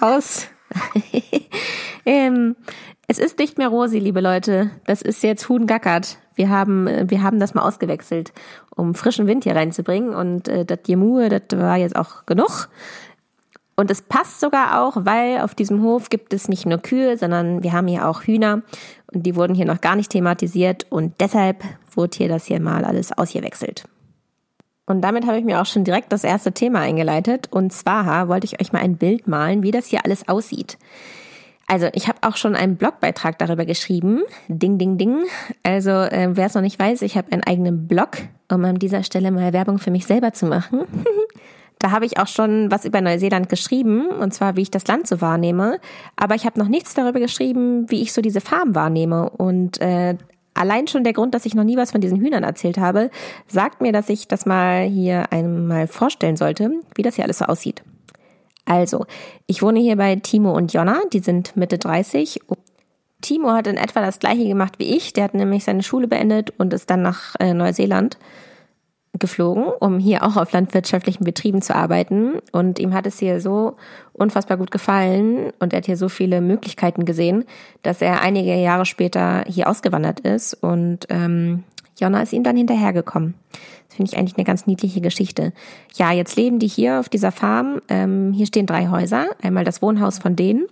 aus. ähm, es ist nicht mehr Rosi, liebe Leute. Das ist jetzt Huhn gackert. Wir haben, äh, wir haben das mal ausgewechselt, um frischen Wind hier reinzubringen. Und äh, das Jemue, das war jetzt auch genug. Und es passt sogar auch, weil auf diesem Hof gibt es nicht nur Kühe, sondern wir haben hier auch Hühner. Und die wurden hier noch gar nicht thematisiert. Und deshalb wurde hier das hier mal alles ausgewechselt. Und damit habe ich mir auch schon direkt das erste Thema eingeleitet. Und zwar wollte ich euch mal ein Bild malen, wie das hier alles aussieht. Also ich habe auch schon einen Blogbeitrag darüber geschrieben. Ding, ding, ding. Also äh, wer es noch nicht weiß, ich habe einen eigenen Blog, um an dieser Stelle mal Werbung für mich selber zu machen. da habe ich auch schon was über Neuseeland geschrieben, und zwar wie ich das Land so wahrnehme. Aber ich habe noch nichts darüber geschrieben, wie ich so diese Farm wahrnehme. Und äh, allein schon der Grund, dass ich noch nie was von diesen Hühnern erzählt habe, sagt mir, dass ich das mal hier einmal vorstellen sollte, wie das hier alles so aussieht. Also, ich wohne hier bei Timo und Jonna, die sind Mitte 30. Timo hat in etwa das gleiche gemacht wie ich, der hat nämlich seine Schule beendet und ist dann nach äh, Neuseeland geflogen, um hier auch auf landwirtschaftlichen Betrieben zu arbeiten. Und ihm hat es hier so unfassbar gut gefallen und er hat hier so viele Möglichkeiten gesehen, dass er einige Jahre später hier ausgewandert ist und ähm, Jonna ist ihm dann hinterhergekommen. Das finde ich eigentlich eine ganz niedliche Geschichte. Ja, jetzt leben die hier auf dieser Farm. Ähm, hier stehen drei Häuser. Einmal das Wohnhaus von denen.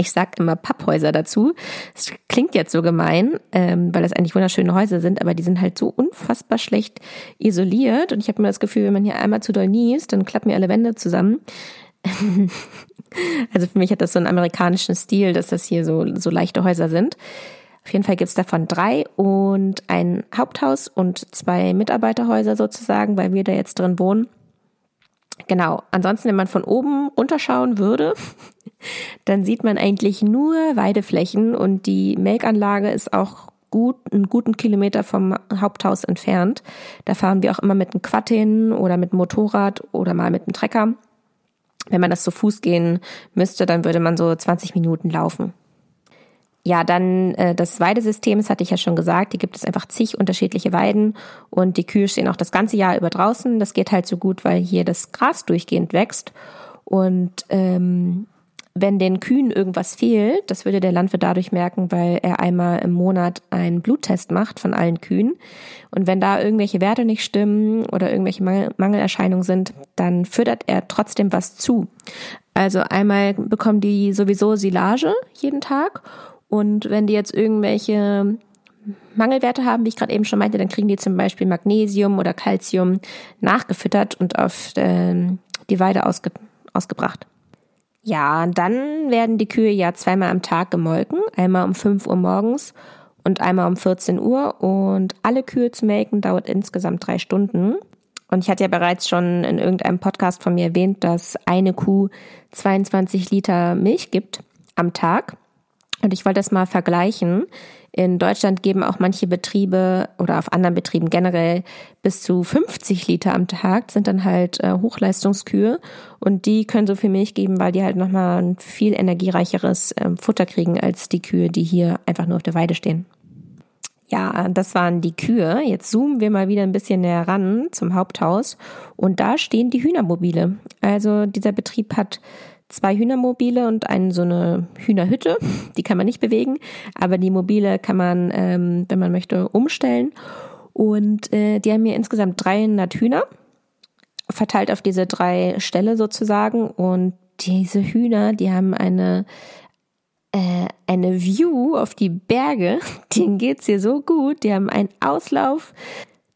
Ich sag immer Papphäuser dazu. Das klingt jetzt so gemein, ähm, weil das eigentlich wunderschöne Häuser sind, aber die sind halt so unfassbar schlecht isoliert. Und ich habe immer das Gefühl, wenn man hier einmal zu doll niest, dann klappen mir alle Wände zusammen. also für mich hat das so einen amerikanischen Stil, dass das hier so, so leichte Häuser sind. Auf jeden Fall gibt's davon drei und ein Haupthaus und zwei Mitarbeiterhäuser sozusagen, weil wir da jetzt drin wohnen. Genau. Ansonsten, wenn man von oben runterschauen würde, dann sieht man eigentlich nur Weideflächen und die Melkanlage ist auch gut, einen guten Kilometer vom Haupthaus entfernt. Da fahren wir auch immer mit einem Quad hin oder mit einem Motorrad oder mal mit einem Trecker. Wenn man das zu Fuß gehen müsste, dann würde man so 20 Minuten laufen. Ja, dann äh, das Weidesystem, das hatte ich ja schon gesagt, die gibt es einfach zig unterschiedliche Weiden und die Kühe stehen auch das ganze Jahr über draußen. Das geht halt so gut, weil hier das Gras durchgehend wächst. Und ähm, wenn den Kühen irgendwas fehlt, das würde der Landwirt dadurch merken, weil er einmal im Monat einen Bluttest macht von allen Kühen. Und wenn da irgendwelche Werte nicht stimmen oder irgendwelche Mangel Mangelerscheinungen sind, dann füttert er trotzdem was zu. Also einmal bekommen die sowieso Silage jeden Tag und wenn die jetzt irgendwelche Mangelwerte haben, wie ich gerade eben schon meinte, dann kriegen die zum Beispiel Magnesium oder Calcium nachgefüttert und auf ähm, die Weide ausge ausgebracht. Ja, dann werden die Kühe ja zweimal am Tag gemolken, einmal um 5 Uhr morgens und einmal um 14 Uhr. Und alle Kühe zu melken dauert insgesamt drei Stunden. Und ich hatte ja bereits schon in irgendeinem Podcast von mir erwähnt, dass eine Kuh 22 Liter Milch gibt am Tag. Und ich wollte das mal vergleichen. In Deutschland geben auch manche Betriebe oder auf anderen Betrieben generell bis zu 50 Liter am Tag, sind dann halt äh, Hochleistungskühe und die können so viel Milch geben, weil die halt nochmal ein viel energiereicheres äh, Futter kriegen als die Kühe, die hier einfach nur auf der Weide stehen. Ja, das waren die Kühe. Jetzt zoomen wir mal wieder ein bisschen näher ran zum Haupthaus und da stehen die Hühnermobile. Also dieser Betrieb hat zwei Hühnermobile und eine so eine Hühnerhütte. Die kann man nicht bewegen, aber die Mobile kann man, ähm, wenn man möchte, umstellen. Und äh, die haben hier insgesamt 300 Hühner verteilt auf diese drei Ställe sozusagen. Und diese Hühner, die haben eine äh, eine View auf die Berge. Denen geht's hier so gut. Die haben einen Auslauf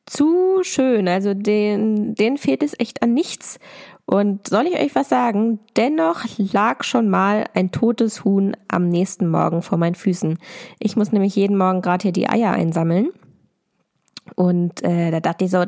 zu schön. Also den, denen fehlt es echt an nichts. Und soll ich euch was sagen? Dennoch lag schon mal ein totes Huhn am nächsten Morgen vor meinen Füßen. Ich muss nämlich jeden Morgen gerade hier die Eier einsammeln. Und äh, da dachte ich so,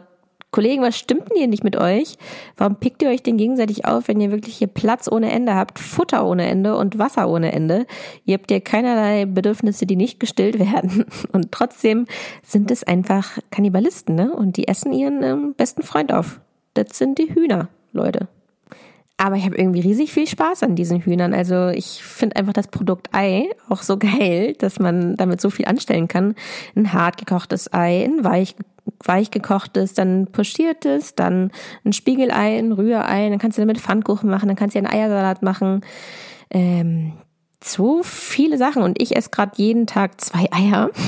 Kollegen, was stimmt denn hier nicht mit euch? Warum pickt ihr euch denn gegenseitig auf, wenn ihr wirklich hier Platz ohne Ende habt, Futter ohne Ende und Wasser ohne Ende? Ihr habt ja keinerlei Bedürfnisse, die nicht gestillt werden. Und trotzdem sind es einfach Kannibalisten, ne? Und die essen ihren ähm, besten Freund auf. Das sind die Hühner. Leute. Aber ich habe irgendwie riesig viel Spaß an diesen Hühnern. Also ich finde einfach das Produkt Ei auch so geil, dass man damit so viel anstellen kann. Ein hart gekochtes Ei, ein weich, weich gekochtes, dann pochiertes, dann ein Spiegelei, ein Rührei, dann kannst du damit Pfannkuchen machen, dann kannst du einen Eiersalat machen. Ähm, so viele Sachen und ich esse gerade jeden Tag zwei Eier.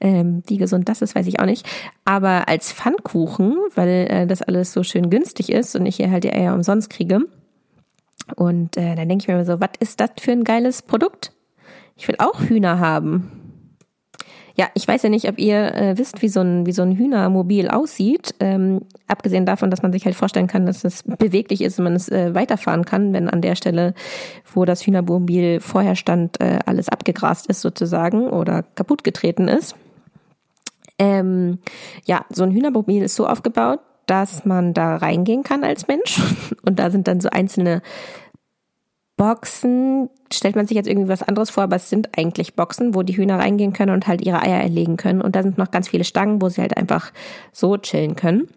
Ähm, wie gesund das ist, weiß ich auch nicht. Aber als Pfannkuchen, weil äh, das alles so schön günstig ist und ich hier halt die Eier umsonst kriege. Und äh, dann denke ich mir so, was ist das für ein geiles Produkt? Ich will auch Hühner haben. Ja, ich weiß ja nicht, ob ihr äh, wisst, wie so ein, wie so ein Hühnermobil aussieht. Ähm, abgesehen davon, dass man sich halt vorstellen kann, dass es beweglich ist und man es äh, weiterfahren kann, wenn an der Stelle, wo das Hühnermobil vorher stand, äh, alles abgegrast ist sozusagen oder kaputt getreten ist. Ähm, ja, so ein Hühnermobil ist so aufgebaut, dass man da reingehen kann als Mensch und da sind dann so einzelne Boxen stellt man sich jetzt irgendwie was anderes vor, aber es sind eigentlich Boxen, wo die Hühner reingehen können und halt ihre Eier erlegen können. Und da sind noch ganz viele Stangen, wo sie halt einfach so chillen können.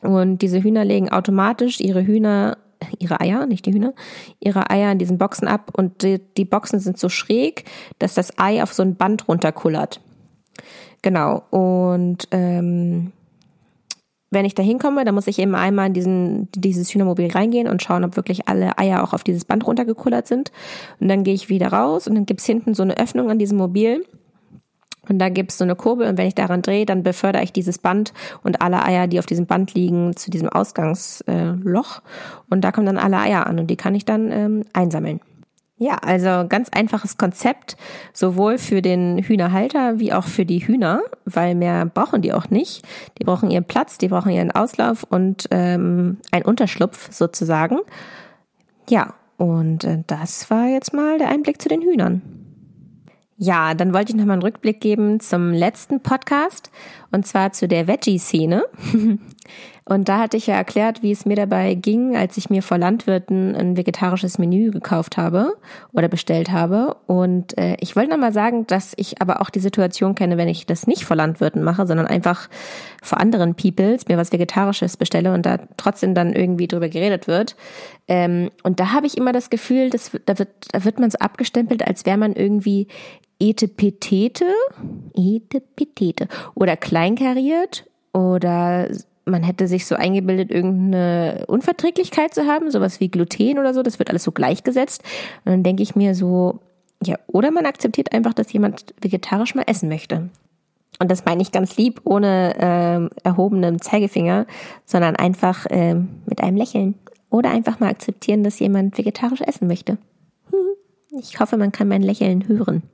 Und diese Hühner legen automatisch ihre Hühner, ihre Eier, nicht die Hühner, ihre Eier in diesen Boxen ab und die, die Boxen sind so schräg, dass das Ei auf so ein Band runterkullert. Genau. Und ähm, wenn ich da hinkomme, dann muss ich eben einmal in diesen, dieses Hühnermobil reingehen und schauen, ob wirklich alle Eier auch auf dieses Band runtergekullert sind. Und dann gehe ich wieder raus und dann gibt's hinten so eine Öffnung an diesem Mobil. Und da gibt's so eine Kurbel und wenn ich daran drehe, dann befördere ich dieses Band und alle Eier, die auf diesem Band liegen, zu diesem Ausgangsloch. Und da kommen dann alle Eier an und die kann ich dann ähm, einsammeln. Ja, also ganz einfaches Konzept, sowohl für den Hühnerhalter wie auch für die Hühner, weil mehr brauchen die auch nicht. Die brauchen ihren Platz, die brauchen ihren Auslauf und ähm, einen Unterschlupf sozusagen. Ja, und äh, das war jetzt mal der Einblick zu den Hühnern. Ja, dann wollte ich nochmal einen Rückblick geben zum letzten Podcast und zwar zu der Veggie-Szene. Und da hatte ich ja erklärt, wie es mir dabei ging, als ich mir vor Landwirten ein vegetarisches Menü gekauft habe oder bestellt habe. Und äh, ich wollte nochmal sagen, dass ich aber auch die Situation kenne, wenn ich das nicht vor Landwirten mache, sondern einfach vor anderen Peoples mir was Vegetarisches bestelle und da trotzdem dann irgendwie drüber geredet wird. Ähm, und da habe ich immer das Gefühl, dass, da, wird, da wird man so abgestempelt, als wäre man irgendwie Etepetete, Etepetete oder kleinkariert oder man hätte sich so eingebildet, irgendeine Unverträglichkeit zu haben, sowas wie Gluten oder so, das wird alles so gleichgesetzt. Und dann denke ich mir so, ja, oder man akzeptiert einfach, dass jemand vegetarisch mal essen möchte. Und das meine ich ganz lieb, ohne ähm, erhobenem Zeigefinger, sondern einfach ähm, mit einem Lächeln. Oder einfach mal akzeptieren, dass jemand vegetarisch essen möchte. Ich hoffe, man kann mein Lächeln hören.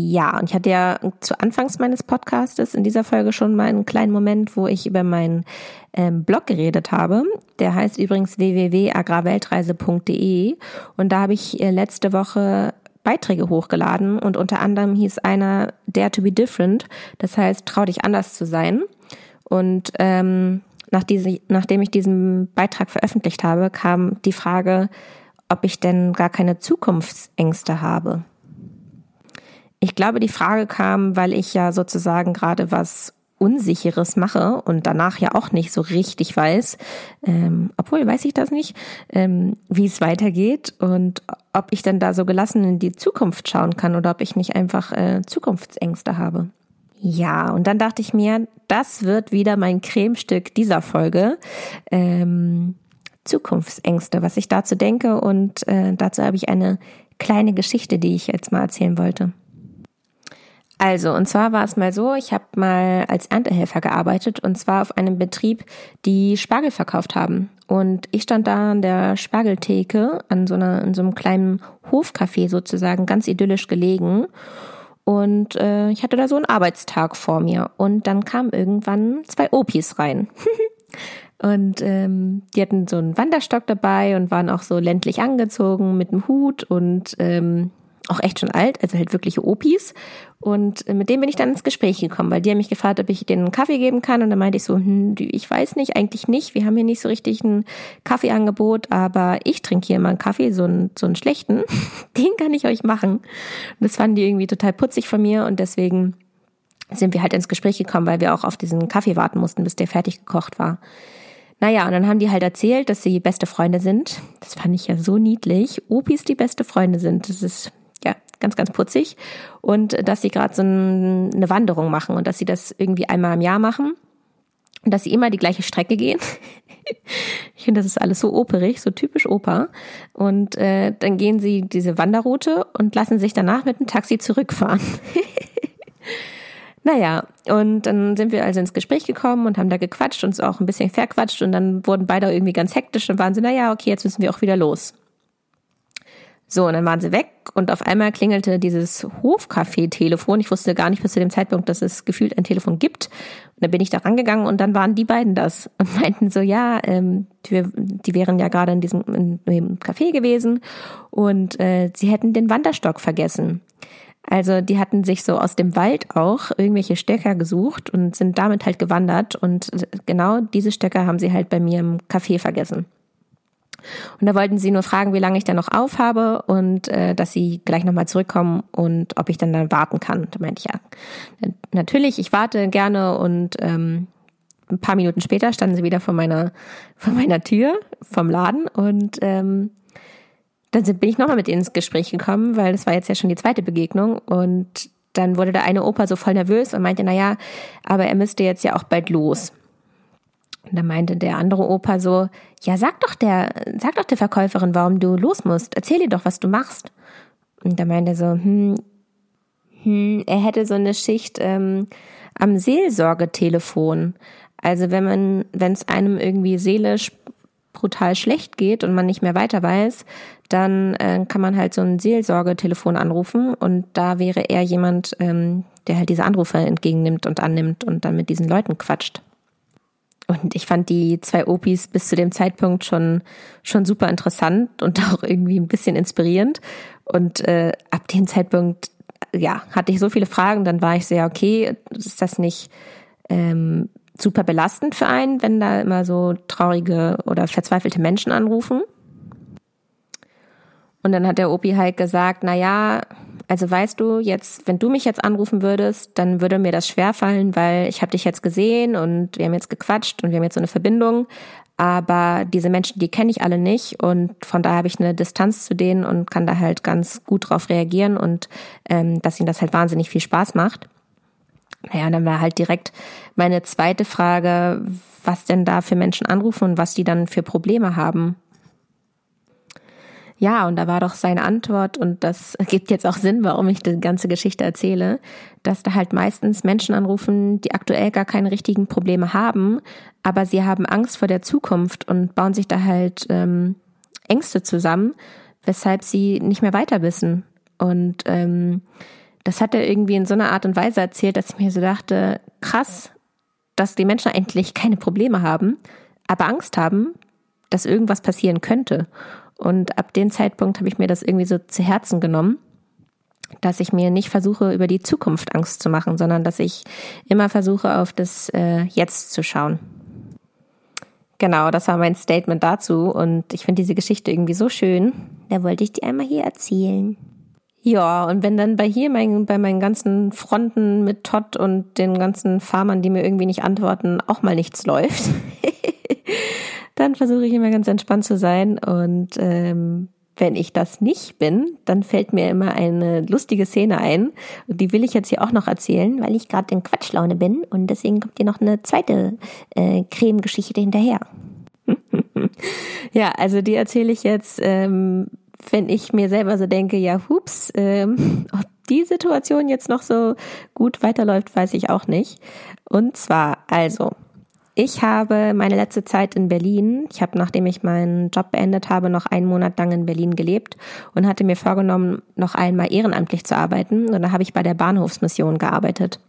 Ja, und ich hatte ja zu Anfangs meines Podcastes in dieser Folge schon mal einen kleinen Moment, wo ich über meinen ähm, Blog geredet habe. Der heißt übrigens www.agrarweltreise.de und da habe ich äh, letzte Woche Beiträge hochgeladen und unter anderem hieß einer Dare to be different, das heißt trau dich anders zu sein. Und ähm, nach diese, nachdem ich diesen Beitrag veröffentlicht habe, kam die Frage, ob ich denn gar keine Zukunftsängste habe. Ich glaube, die Frage kam, weil ich ja sozusagen gerade was Unsicheres mache und danach ja auch nicht so richtig weiß, ähm, obwohl weiß ich das nicht, ähm, wie es weitergeht und ob ich dann da so gelassen in die Zukunft schauen kann oder ob ich nicht einfach äh, Zukunftsängste habe. Ja, und dann dachte ich mir, das wird wieder mein Cremestück dieser Folge. Ähm, Zukunftsängste, was ich dazu denke und äh, dazu habe ich eine kleine Geschichte, die ich jetzt mal erzählen wollte. Also, und zwar war es mal so, ich habe mal als Erntehelfer gearbeitet und zwar auf einem Betrieb, die Spargel verkauft haben. Und ich stand da an der Spargeltheke, an so, einer, in so einem kleinen Hofcafé sozusagen, ganz idyllisch gelegen. Und äh, ich hatte da so einen Arbeitstag vor mir. Und dann kamen irgendwann zwei Opis rein. und ähm, die hatten so einen Wanderstock dabei und waren auch so ländlich angezogen mit einem Hut und ähm, auch echt schon alt, also halt wirkliche Opis. Und äh, mit dem bin ich dann ins Gespräch gekommen, weil die haben mich gefragt, ob ich denen einen Kaffee geben kann. Und dann meinte ich so, hm, ich weiß nicht, eigentlich nicht. Wir haben hier nicht so richtig ein Kaffeeangebot, aber ich trinke hier mal einen Kaffee, so einen, so einen schlechten. Den kann ich euch machen. Und das fanden die irgendwie total putzig von mir und deswegen sind wir halt ins Gespräch gekommen, weil wir auch auf diesen Kaffee warten mussten, bis der fertig gekocht war. Naja, und dann haben die halt erzählt, dass sie beste Freunde sind. Das fand ich ja so niedlich. Opis, die beste Freunde sind. Das ist ganz, ganz putzig. Und dass sie gerade so eine Wanderung machen und dass sie das irgendwie einmal im Jahr machen. Und dass sie immer die gleiche Strecke gehen. ich finde, das ist alles so operig, so typisch Oper. Und äh, dann gehen sie diese Wanderroute und lassen sich danach mit dem Taxi zurückfahren. Naja, und dann sind wir also ins Gespräch gekommen und haben da gequatscht, uns auch ein bisschen verquatscht und dann wurden beide irgendwie ganz hektisch und waren so, naja, okay, jetzt müssen wir auch wieder los. So, und dann waren sie weg und auf einmal klingelte dieses Hofcafé-Telefon. Ich wusste gar nicht bis zu dem Zeitpunkt, dass es gefühlt ein Telefon gibt. Und dann bin ich da rangegangen und dann waren die beiden das und meinten so, ja, ähm, die, die wären ja gerade in diesem in, im Café gewesen und äh, sie hätten den Wanderstock vergessen. Also die hatten sich so aus dem Wald auch irgendwelche Stöcker gesucht und sind damit halt gewandert und genau diese Stöcker haben sie halt bei mir im Café vergessen. Und da wollten sie nur fragen, wie lange ich dann noch aufhabe und äh, dass sie gleich nochmal zurückkommen und ob ich dann dann warten kann. Da meinte ich ja, natürlich, ich warte gerne und ähm, ein paar Minuten später standen sie wieder vor meiner vor meiner Tür vom Laden und ähm, dann bin ich nochmal mit ihnen ins Gespräch gekommen, weil das war jetzt ja schon die zweite Begegnung und dann wurde der eine Opa so voll nervös und meinte, na ja, aber er müsste jetzt ja auch bald los. Und dann meinte der andere Opa so, ja, sag doch der, sag doch der Verkäuferin, warum du los musst. Erzähl ihr doch, was du machst. Und da meinte er so, hm, hm, er hätte so eine Schicht ähm, am Seelsorgetelefon. Also wenn man, wenn es einem irgendwie seelisch brutal schlecht geht und man nicht mehr weiter weiß, dann äh, kann man halt so ein Seelsorgetelefon anrufen und da wäre er jemand, ähm, der halt diese Anrufe entgegennimmt und annimmt und dann mit diesen Leuten quatscht. Und ich fand die zwei Opis bis zu dem Zeitpunkt schon, schon super interessant und auch irgendwie ein bisschen inspirierend. Und äh, ab dem Zeitpunkt, ja, hatte ich so viele Fragen, dann war ich sehr, okay, ist das nicht ähm, super belastend für einen, wenn da immer so traurige oder verzweifelte Menschen anrufen. Und dann hat der Opi halt gesagt, na ja, also weißt du, jetzt, wenn du mich jetzt anrufen würdest, dann würde mir das schwerfallen, weil ich habe dich jetzt gesehen und wir haben jetzt gequatscht und wir haben jetzt so eine Verbindung. Aber diese Menschen, die kenne ich alle nicht und von daher habe ich eine Distanz zu denen und kann da halt ganz gut drauf reagieren und ähm, dass ihnen das halt wahnsinnig viel Spaß macht. Naja, dann war halt direkt meine zweite Frage, was denn da für Menschen anrufen und was die dann für Probleme haben. Ja, und da war doch seine Antwort, und das gibt jetzt auch Sinn, warum ich die ganze Geschichte erzähle, dass da halt meistens Menschen anrufen, die aktuell gar keine richtigen Probleme haben, aber sie haben Angst vor der Zukunft und bauen sich da halt ähm, Ängste zusammen, weshalb sie nicht mehr weiter wissen. Und ähm, das hat er irgendwie in so einer Art und Weise erzählt, dass ich mir so dachte, krass, dass die Menschen eigentlich keine Probleme haben, aber Angst haben, dass irgendwas passieren könnte. Und ab dem Zeitpunkt habe ich mir das irgendwie so zu Herzen genommen, dass ich mir nicht versuche, über die Zukunft Angst zu machen, sondern dass ich immer versuche, auf das äh, Jetzt zu schauen. Genau, das war mein Statement dazu und ich finde diese Geschichte irgendwie so schön. Da wollte ich die einmal hier erzählen. Ja, und wenn dann bei hier mein, bei meinen ganzen Fronten mit Todd und den ganzen Farmern, die mir irgendwie nicht antworten, auch mal nichts läuft, dann versuche ich immer ganz entspannt zu sein. Und ähm, wenn ich das nicht bin, dann fällt mir immer eine lustige Szene ein. Und die will ich jetzt hier auch noch erzählen, weil ich gerade in Quatschlaune bin. Und deswegen kommt hier noch eine zweite äh, Cremegeschichte hinterher. ja, also die erzähle ich jetzt. Ähm, wenn ich mir selber so denke, ja, hups, ähm, ob die Situation jetzt noch so gut weiterläuft, weiß ich auch nicht. Und zwar, also, ich habe meine letzte Zeit in Berlin, ich habe, nachdem ich meinen Job beendet habe, noch einen Monat lang in Berlin gelebt und hatte mir vorgenommen, noch einmal ehrenamtlich zu arbeiten. Und da habe ich bei der Bahnhofsmission gearbeitet.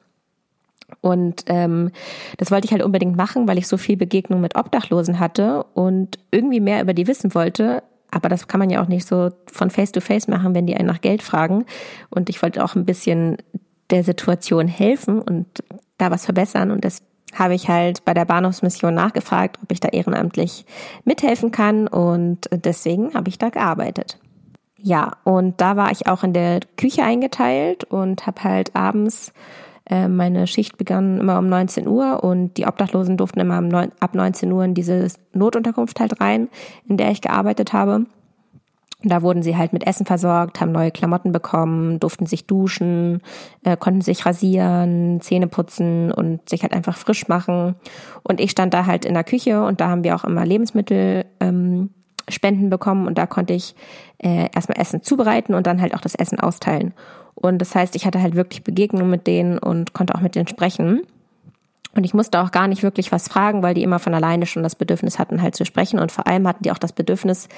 Und ähm, das wollte ich halt unbedingt machen, weil ich so viel Begegnung mit Obdachlosen hatte und irgendwie mehr über die wissen wollte, aber das kann man ja auch nicht so von Face to Face machen, wenn die einen nach Geld fragen. Und ich wollte auch ein bisschen der Situation helfen und da was verbessern. Und das habe ich halt bei der Bahnhofsmission nachgefragt, ob ich da ehrenamtlich mithelfen kann. Und deswegen habe ich da gearbeitet. Ja, und da war ich auch in der Küche eingeteilt und habe halt abends Äh, meine Schicht begann immer um 19 Uhr und die Obdachlosen durften immer ab 19 Uhr in diese Notunterkunft halt rein, in der ich gearbeitet habe. Da wurden sie halt mit Essen versorgt, haben neue Klamotten bekommen, durften sich duschen, äh, konnten sich rasieren, Zähne putzen und sich halt einfach frisch machen. Und ich stand da halt in der Küche und da haben wir auch immer Lebensmittel ähm, Spenden bekommen und da konnte ich äh, erstmal Essen zubereiten und dann halt auch das Essen austeilen. Und das heißt, ich hatte halt wirklich Begegnungen mit denen und konnte auch mit denen sprechen. Und ich musste auch gar nicht wirklich was fragen, weil die immer von alleine schon das Bedürfnis hatten, halt zu sprechen. Und vor allem hatten die auch das Bedürfnis,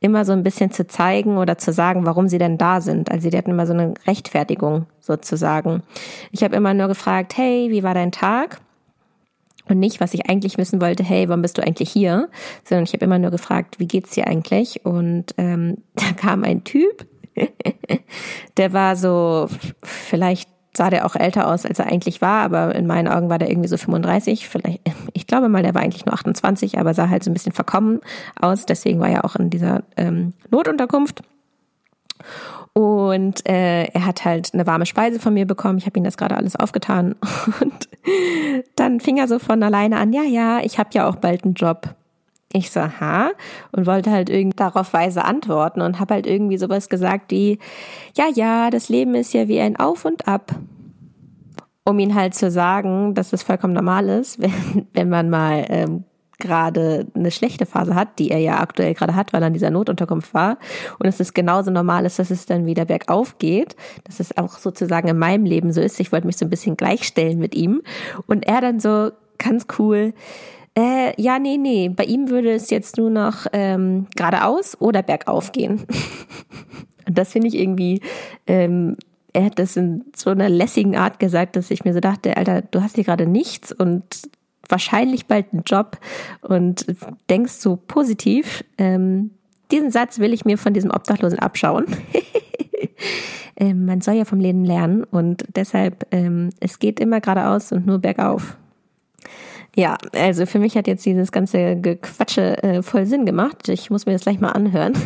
immer so ein bisschen zu zeigen oder zu sagen, warum sie denn da sind. Also die hatten immer so eine Rechtfertigung sozusagen. Ich habe immer nur gefragt, hey, wie war dein Tag? Und nicht, was ich eigentlich wissen wollte, hey, warum bist du eigentlich hier? Sondern ich habe immer nur gefragt, wie geht's dir eigentlich? Und ähm, da kam ein Typ, der war so vielleicht sah der auch älter aus, als er eigentlich war, aber in meinen Augen war der irgendwie so 35, vielleicht, ich glaube mal, der war eigentlich nur 28, aber sah halt so ein bisschen verkommen aus, deswegen war er auch in dieser ähm, Notunterkunft. Und äh, er hat halt eine warme Speise von mir bekommen. Ich habe ihm das gerade alles aufgetan. Und dann fing er so von alleine an, ja, ja, ich habe ja auch bald einen Job. Ich so, ha, und wollte halt irgendwie darauf weise antworten und habe halt irgendwie sowas gesagt wie, ja, ja, das Leben ist ja wie ein Auf und Ab. Um ihn halt zu sagen, dass es vollkommen normal ist, wenn, wenn man mal ähm, gerade eine schlechte Phase hat, die er ja aktuell gerade hat, weil er in dieser Notunterkunft war. Und es ist genauso normal ist, dass es dann wieder bergauf geht. Dass es auch sozusagen in meinem Leben so ist. Ich wollte mich so ein bisschen gleichstellen mit ihm. Und er dann so ganz cool, äh, ja, nee, nee. Bei ihm würde es jetzt nur noch ähm, geradeaus oder bergauf gehen. Und das finde ich irgendwie, ähm, er hat das in so einer lässigen Art gesagt, dass ich mir so dachte, Alter, du hast hier gerade nichts und wahrscheinlich bald einen Job und denkst so positiv. Ähm, diesen Satz will ich mir von diesem Obdachlosen abschauen. ähm, man soll ja vom Leben lernen und deshalb, ähm, es geht immer geradeaus und nur bergauf. Ja, also für mich hat jetzt dieses ganze Gequatsche äh, voll Sinn gemacht. Ich muss mir das gleich mal anhören,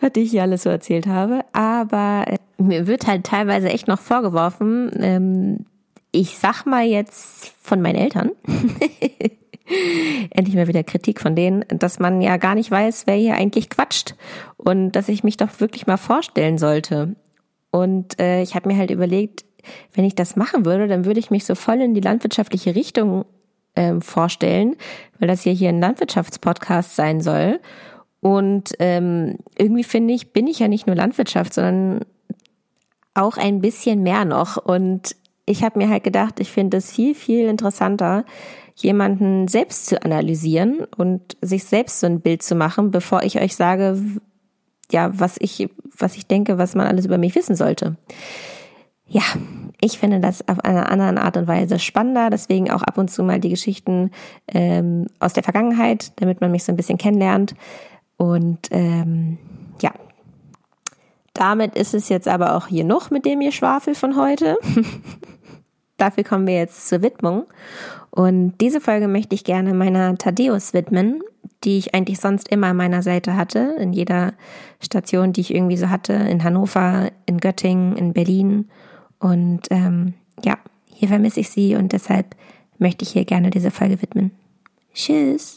was ich hier alles so erzählt habe. Aber äh, mir wird halt teilweise echt noch vorgeworfen, ähm, ich sag mal jetzt von meinen Eltern, endlich mal wieder Kritik von denen, dass man ja gar nicht weiß, wer hier eigentlich quatscht und dass ich mich doch wirklich mal vorstellen sollte. Und äh, ich habe mir halt überlegt, wenn ich das machen würde, dann würde ich mich so voll in die landwirtschaftliche Richtung ähm, vorstellen, weil das ja hier ein Landwirtschaftspodcast sein soll. Und ähm, irgendwie finde ich, bin ich ja nicht nur Landwirtschaft, sondern auch ein bisschen mehr noch. Und ich habe mir halt gedacht, ich finde es viel, viel interessanter, jemanden selbst zu analysieren und sich selbst so ein Bild zu machen, bevor ich euch sage, ja, was ich, was ich denke, was man alles über mich wissen sollte ja, ich finde das auf einer anderen Art und Weise spannender, deswegen auch ab und zu mal die Geschichten ähm, aus der Vergangenheit, damit man mich so ein bisschen kennenlernt. Und ähm, ja, damit ist es jetzt aber auch hier noch mit dem ihr Schwafel von heute. Dafür kommen wir jetzt zur Widmung. Und diese Folge möchte ich gerne meiner Thaddeus widmen, die ich eigentlich sonst immer an meiner Seite hatte, in jeder Station, die ich irgendwie so hatte, in Hannover, in Göttingen, in Berlin und ähm, ja, hier vermisse ich sie und deshalb möchte ich hier gerne diese Folge widmen. Tschüss.